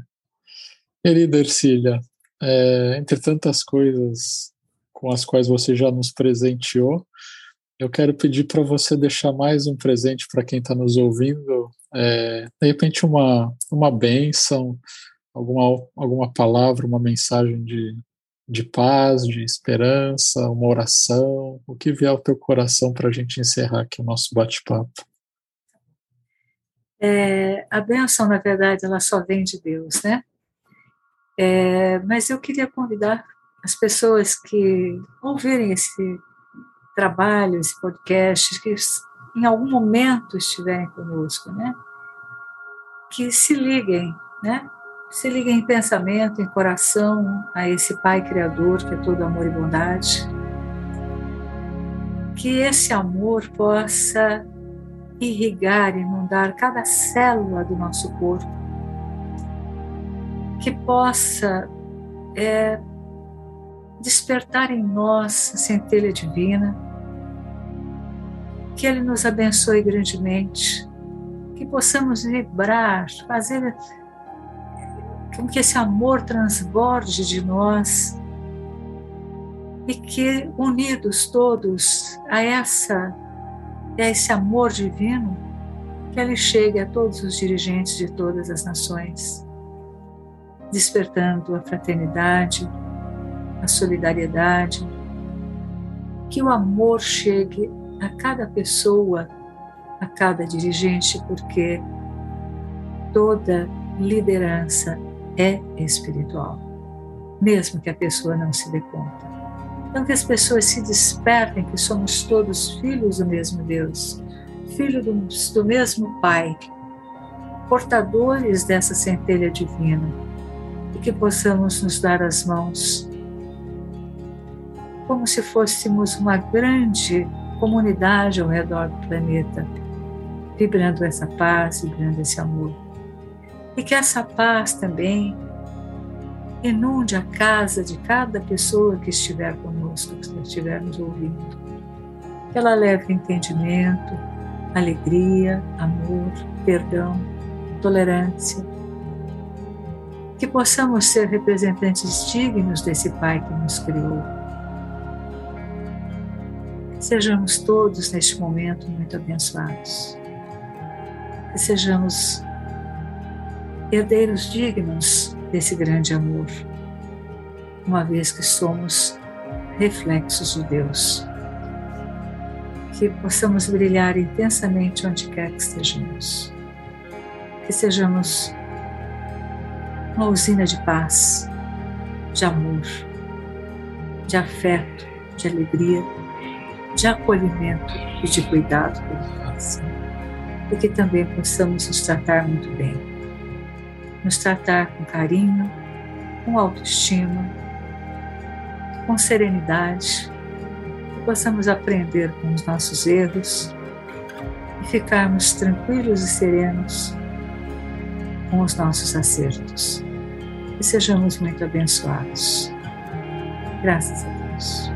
Querida Ercília, é, entre tantas coisas com as quais você já nos presenteou, eu quero pedir para você deixar mais um presente para quem está nos ouvindo, é, de repente uma, uma bênção, alguma, alguma palavra, uma mensagem de, de paz, de esperança, uma oração, o que vier ao teu coração para a gente encerrar aqui o nosso bate-papo. É, a bênção, na verdade, ela só vem de Deus, né? É, mas eu queria convidar as pessoas que ouvirem esse trabalho, esse podcast, que em algum momento estiverem conosco, né? Que se liguem, né? Se liguem em pensamento, em coração a esse Pai Criador que é todo amor e bondade. Que esse amor possa irrigar, inundar cada célula do nosso corpo. Que possa é, despertar em nós a centelha divina. Que Ele nos abençoe grandemente. Que possamos vibrar, fazer com que esse amor transborde de nós e que unidos todos a essa a esse amor divino que ele chegue a todos os dirigentes de todas as nações, despertando a fraternidade, a solidariedade, que o amor chegue a cada pessoa, a cada dirigente, porque toda liderança é espiritual, mesmo que a pessoa não se dê conta. Então, que as pessoas se despertem que somos todos filhos do mesmo Deus, filhos do, do mesmo Pai, portadores dessa centelha divina, e que possamos nos dar as mãos como se fôssemos uma grande comunidade ao redor do planeta, vibrando essa paz, vibrando esse amor e que essa paz também inunde a casa de cada pessoa que estiver conosco, que estiver nos ouvindo. Que ela leve entendimento, alegria, amor, perdão, tolerância. Que possamos ser representantes dignos desse Pai que nos criou. Sejamos todos neste momento muito abençoados. Que sejamos herdeiros dignos desse grande amor, uma vez que somos reflexos de Deus. Que possamos brilhar intensamente onde quer que estejamos. Que sejamos uma usina de paz, de amor, de afeto, de alegria, de acolhimento e de cuidado pelo próximo. E que também possamos nos tratar muito bem nos tratar com carinho, com autoestima, com serenidade, que possamos aprender com os nossos erros e ficarmos tranquilos e serenos com os nossos acertos. E sejamos muito abençoados. Graças a Deus.